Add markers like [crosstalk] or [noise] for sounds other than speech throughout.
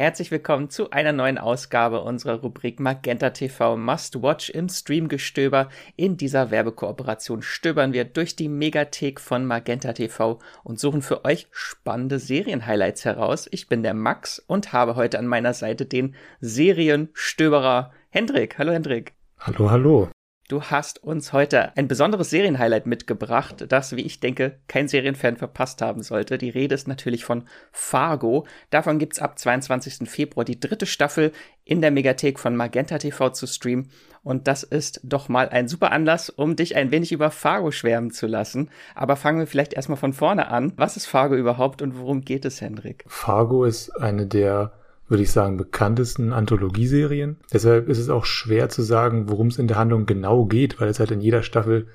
Herzlich willkommen zu einer neuen Ausgabe unserer Rubrik Magenta TV Must Watch im Streamgestöber. In dieser Werbekooperation stöbern wir durch die Megathek von Magenta TV und suchen für euch spannende Serienhighlights heraus. Ich bin der Max und habe heute an meiner Seite den Serienstöberer Hendrik. Hallo Hendrik. Hallo, hallo. Du hast uns heute ein besonderes Serienhighlight mitgebracht, das, wie ich denke, kein Serienfan verpasst haben sollte. Die Rede ist natürlich von Fargo. Davon gibt's ab 22. Februar die dritte Staffel in der Megathek von Magenta TV zu streamen. Und das ist doch mal ein super Anlass, um dich ein wenig über Fargo schwärmen zu lassen. Aber fangen wir vielleicht erstmal von vorne an. Was ist Fargo überhaupt und worum geht es, Hendrik? Fargo ist eine der würde ich sagen, bekanntesten Anthologieserien. Deshalb ist es auch schwer zu sagen, worum es in der Handlung genau geht, weil es halt in jeder Staffel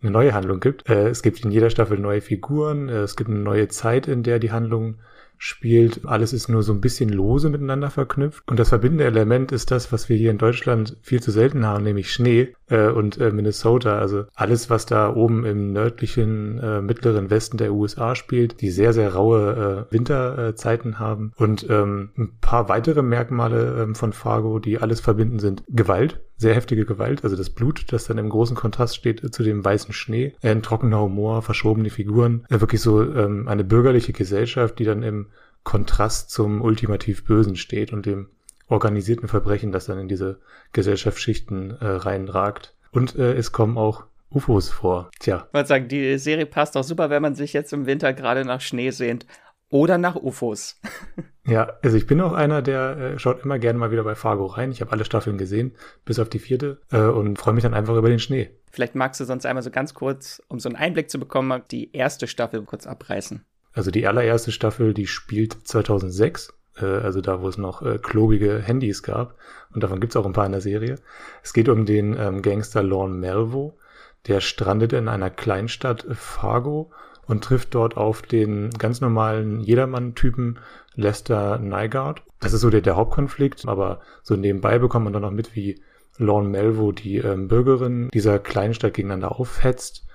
eine neue Handlung gibt. Äh, es gibt in jeder Staffel neue Figuren, äh, es gibt eine neue Zeit, in der die Handlung spielt. Alles ist nur so ein bisschen lose miteinander verknüpft. Und das verbindende Element ist das, was wir hier in Deutschland viel zu selten haben, nämlich Schnee äh, und äh, Minnesota. Also alles, was da oben im nördlichen, äh, mittleren Westen der USA spielt, die sehr, sehr raue äh, Winterzeiten haben. Und ähm, ein paar weitere Merkmale ähm, von Fargo, die alles verbinden, sind Gewalt, sehr heftige Gewalt, also das Blut, das dann im großen Kontrast steht zu dem weißen Schnee, ein trockener Humor, verschobene Figuren, äh, wirklich so ähm, eine bürgerliche Gesellschaft, die dann im Kontrast zum ultimativ Bösen steht und dem organisierten Verbrechen, das dann in diese Gesellschaftsschichten äh, reinragt. Und äh, es kommen auch UFOs vor. Tja. Ich wollte sagen, die Serie passt auch super, wenn man sich jetzt im Winter gerade nach Schnee sehnt. Oder nach UFOs. ja, also ich bin auch einer, der äh, schaut immer gerne mal wieder bei Fargo rein. Ich habe alle Staffeln gesehen, bis auf die vierte, äh, und freue mich dann einfach über den Schnee. Vielleicht magst du sonst einmal so ganz kurz, um so einen Einblick zu bekommen, die erste Staffel kurz abreißen. Also die allererste Staffel, die spielt 2006, äh, also da, wo es noch äh, klobige Handys gab. Und davon gibt's auch ein paar in der Serie. Es geht um den ähm, Gangster Lorne Melvo. Der strandet in einer Kleinstadt Fargo und trifft dort auf den ganz normalen Jedermann-Typen Lester Nygaard. Das ist so der, der Hauptkonflikt, aber so nebenbei bekommt man dann noch mit, wie Lorne Melvo die ähm, Bürgerin dieser Kleinstadt gegeneinander aufhetzt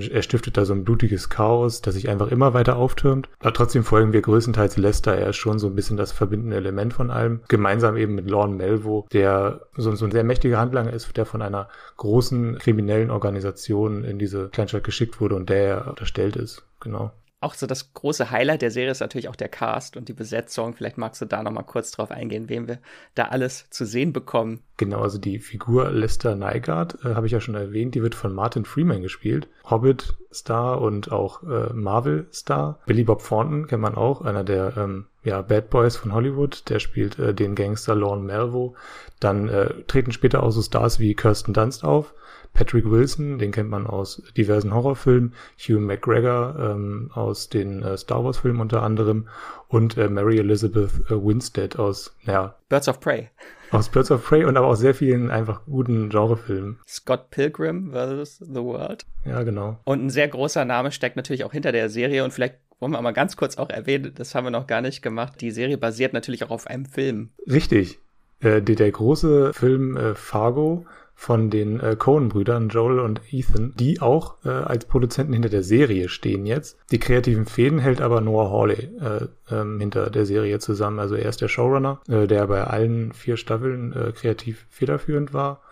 er stiftet da so ein blutiges Chaos, das sich einfach immer weiter auftürmt. Aber trotzdem folgen wir größtenteils Lester. Er ist schon so ein bisschen das verbindende Element von allem. Gemeinsam eben mit Lorne Melvo, der so, ein sehr mächtiger Handlanger ist, der von einer großen kriminellen Organisation in diese Kleinstadt geschickt wurde und der er unterstellt ist. Genau auch so das große Highlight der Serie ist natürlich auch der Cast und die Besetzung. Vielleicht magst du da noch mal kurz drauf eingehen, wem wir da alles zu sehen bekommen. Genau, also die Figur Lester Nygaard äh, habe ich ja schon erwähnt, die wird von Martin Freeman gespielt. Hobbit-Star und auch äh, Marvel-Star. Billy Bob Thornton kennt man auch, einer der ähm, ja, Bad Boys von Hollywood. Der spielt äh, den Gangster Lorne Melvo. Dann äh, treten später auch so Stars wie Kirsten Dunst auf. Patrick Wilson, den kennt man aus diversen Horrorfilmen, Hugh McGregor ähm, aus den äh, Star Wars Filmen unter anderem und äh, Mary Elizabeth äh, Winstead aus, ja. Birds of Prey. Aus Birds of Prey und aber auch sehr vielen einfach guten Genrefilmen. Scott Pilgrim vs. The World. Ja, genau. Und ein sehr großer Name steckt natürlich auch hinter der Serie und vielleicht wollen wir mal ganz kurz auch erwähnen, das haben wir noch gar nicht gemacht. Die Serie basiert natürlich auch auf einem Film. Richtig. Äh, der, der große Film äh, Fargo von den äh, Cohen-Brüdern, Joel und Ethan, die auch äh, als Produzenten hinter der Serie stehen jetzt. Die kreativen Fäden hält aber Noah Hawley äh, ähm, hinter der Serie zusammen. Also er ist der Showrunner, äh, der bei allen vier Staffeln äh, kreativ federführend war.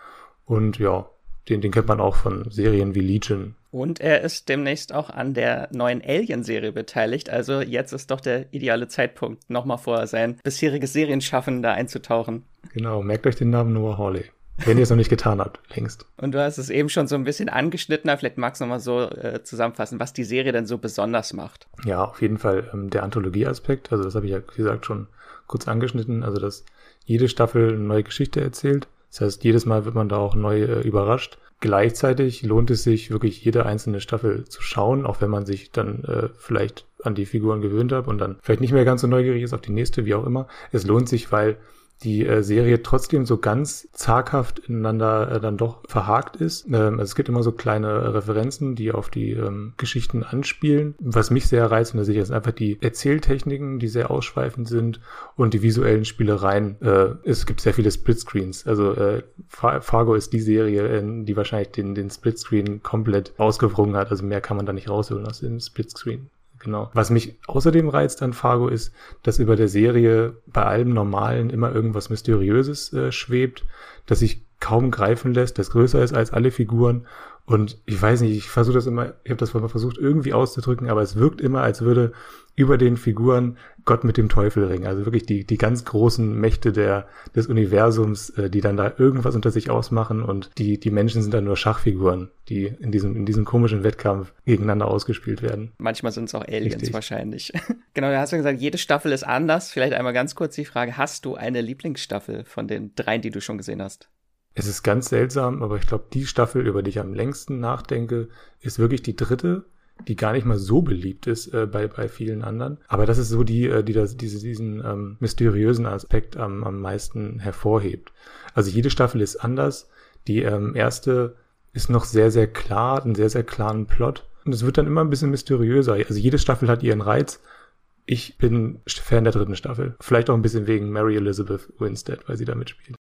Und ja, den, den kennt man auch von Serien wie Legion. Und er ist demnächst auch an der neuen Alien-Serie beteiligt. Also jetzt ist doch der ideale Zeitpunkt, nochmal vor sein bisheriges Serienschaffen da einzutauchen. Genau, merkt euch den Namen Noah Hawley. Wenn ihr es noch nicht getan habt, längst. Und du hast es eben schon so ein bisschen angeschnitten, vielleicht magst du nochmal so äh, zusammenfassen, was die Serie denn so besonders macht. Ja, auf jeden Fall ähm, der Anthologie-Aspekt. Also das habe ich ja, wie gesagt, schon kurz angeschnitten. Also dass jede Staffel eine neue Geschichte erzählt. Das heißt, jedes Mal wird man da auch neu äh, überrascht. Gleichzeitig lohnt es sich wirklich jede einzelne Staffel zu schauen, auch wenn man sich dann äh, vielleicht an die Figuren gewöhnt hat und dann vielleicht nicht mehr ganz so neugierig ist auf die nächste, wie auch immer. Es lohnt sich, weil die äh, Serie trotzdem so ganz zaghaft ineinander äh, dann doch verhakt ist. Ähm, also es gibt immer so kleine Referenzen, die auf die ähm, Geschichten anspielen. Was mich sehr reizt in der Serie ist einfach die Erzähltechniken, die sehr ausschweifend sind und die visuellen Spielereien. Äh, es gibt sehr viele Splitscreens. Also äh, Fargo ist die Serie, äh, die wahrscheinlich den, den Splitscreen komplett ausgewrungen hat. Also mehr kann man da nicht rausholen aus dem Splitscreen. Genau. Was mich außerdem reizt an Fargo ist, dass über der Serie bei allem Normalen immer irgendwas Mysteriöses äh, schwebt, das sich kaum greifen lässt, das größer ist als alle Figuren. Und ich weiß nicht, ich versuche das immer, ich habe das mal versucht irgendwie auszudrücken, aber es wirkt immer, als würde über den Figuren Gott mit dem Teufel ringen. Also wirklich die, die ganz großen Mächte der, des Universums, äh, die dann da irgendwas unter sich ausmachen und die, die Menschen sind dann nur Schachfiguren, die in diesem, in diesem komischen Wettkampf gegeneinander ausgespielt werden. Manchmal sind es auch Aliens Richtig. wahrscheinlich. [laughs] genau, du hast ja gesagt, jede Staffel ist anders. Vielleicht einmal ganz kurz die Frage, hast du eine Lieblingsstaffel von den dreien, die du schon gesehen hast? Es ist ganz seltsam, aber ich glaube, die Staffel, über die ich am längsten nachdenke, ist wirklich die dritte die gar nicht mal so beliebt ist äh, bei, bei vielen anderen. Aber das ist so die, äh, die das, diese, diesen ähm, mysteriösen Aspekt am, am meisten hervorhebt. Also jede Staffel ist anders. Die ähm, erste ist noch sehr, sehr klar, einen sehr, sehr klaren Plot. Und es wird dann immer ein bisschen mysteriöser. Also jede Staffel hat ihren Reiz. Ich bin Fan der dritten Staffel. Vielleicht auch ein bisschen wegen Mary Elizabeth Winstead, weil sie da mitspielt.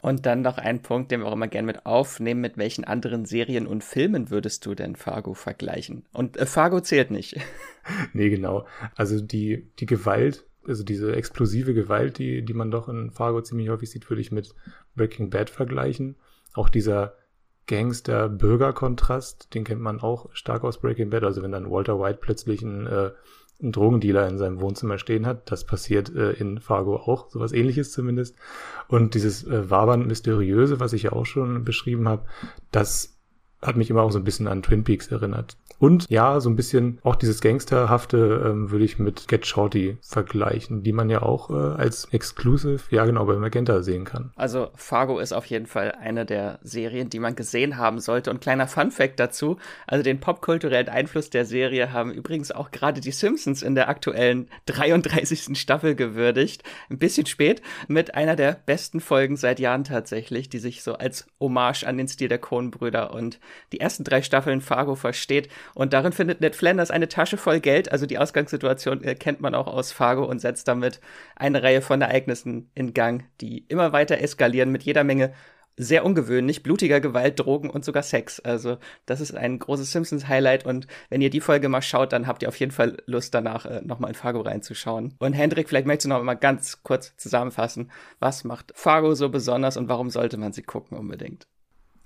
Und dann noch ein Punkt, den wir auch immer gerne mit aufnehmen. Mit welchen anderen Serien und Filmen würdest du denn Fargo vergleichen? Und äh, Fargo zählt nicht. [laughs] nee, genau. Also die, die Gewalt, also diese explosive Gewalt, die, die man doch in Fargo ziemlich häufig sieht, würde ich mit Breaking Bad vergleichen. Auch dieser Gangster-Bürger-Kontrast, den kennt man auch stark aus Breaking Bad. Also wenn dann Walter White plötzlich ein äh, einen Drogendealer in seinem Wohnzimmer stehen hat. Das passiert äh, in Fargo auch, sowas ähnliches zumindest. Und dieses äh, Wabern Mysteriöse, was ich ja auch schon beschrieben habe, das hat mich immer auch so ein bisschen an Twin Peaks erinnert. Und ja, so ein bisschen auch dieses Gangsterhafte ähm, würde ich mit Get Shorty vergleichen, die man ja auch äh, als Exclusive, ja genau, bei Magenta sehen kann. Also Fargo ist auf jeden Fall eine der Serien, die man gesehen haben sollte. Und kleiner Fun Fact dazu, also den popkulturellen Einfluss der Serie haben übrigens auch gerade die Simpsons in der aktuellen 33. Staffel gewürdigt. Ein bisschen spät, mit einer der besten Folgen seit Jahren tatsächlich, die sich so als Hommage an den Stil der Coen-Brüder und die ersten drei Staffeln Fargo versteht. Und darin findet Ned Flanders eine Tasche voll Geld. Also die Ausgangssituation äh, kennt man auch aus Fargo und setzt damit eine Reihe von Ereignissen in Gang, die immer weiter eskalieren mit jeder Menge sehr ungewöhnlich, blutiger Gewalt, Drogen und sogar Sex. Also das ist ein großes Simpsons-Highlight und wenn ihr die Folge mal schaut, dann habt ihr auf jeden Fall Lust danach äh, nochmal in Fargo reinzuschauen. Und Hendrik, vielleicht möchtest du noch mal ganz kurz zusammenfassen, was macht Fargo so besonders und warum sollte man sie gucken unbedingt?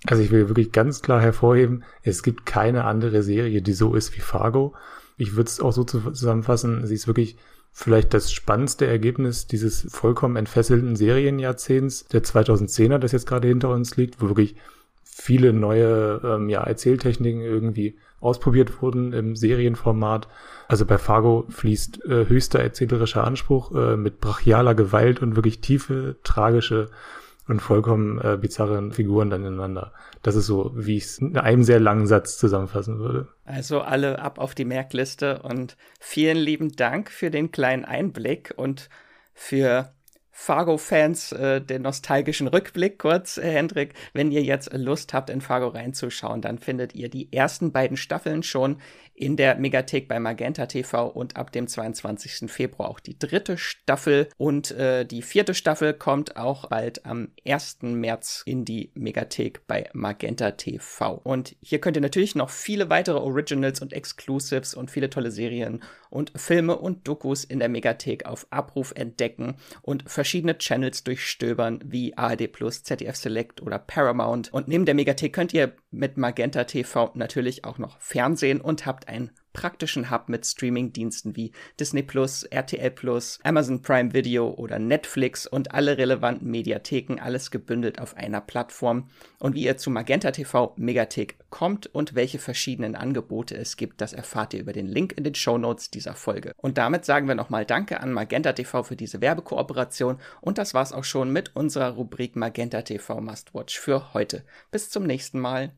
Also ich will wirklich ganz klar hervorheben, es gibt keine andere Serie, die so ist wie Fargo. Ich würde es auch so zusammenfassen, sie ist wirklich vielleicht das spannendste Ergebnis dieses vollkommen entfesselten Serienjahrzehnts der 2010er, das jetzt gerade hinter uns liegt, wo wirklich viele neue ähm, ja, Erzähltechniken irgendwie ausprobiert wurden im Serienformat. Also bei Fargo fließt äh, höchster erzählerischer Anspruch äh, mit brachialer Gewalt und wirklich tiefe, tragische und vollkommen äh, bizarren Figuren dann ineinander. Das ist so, wie ich es in einem sehr langen Satz zusammenfassen würde. Also alle ab auf die Merkliste und vielen lieben Dank für den kleinen Einblick und für Fargo-Fans äh, den nostalgischen Rückblick kurz, Hendrik. Wenn ihr jetzt Lust habt, in Fargo reinzuschauen, dann findet ihr die ersten beiden Staffeln schon in der Megathek bei Magenta TV und ab dem 22. Februar auch die dritte Staffel und äh, die vierte Staffel kommt auch bald am 1. März in die Megathek bei Magenta TV. Und hier könnt ihr natürlich noch viele weitere Originals und Exclusives und viele tolle Serien und Filme und Dokus in der Megathek auf Abruf entdecken und verschiedene Channels durchstöbern wie ARD ZDF Select oder Paramount. Und neben der Megathek könnt ihr mit Magenta TV natürlich auch noch Fernsehen und habt einen praktischen Hub mit Streaming-Diensten wie Disney Plus, RTL Plus, Amazon Prime Video oder Netflix und alle relevanten Mediatheken, alles gebündelt auf einer Plattform. Und wie ihr zu Magenta TV Megathek kommt und welche verschiedenen Angebote es gibt, das erfahrt ihr über den Link in den Show Notes dieser Folge. Und damit sagen wir nochmal Danke an Magenta TV für diese Werbekooperation und das war's auch schon mit unserer Rubrik Magenta TV Must Watch für heute. Bis zum nächsten Mal.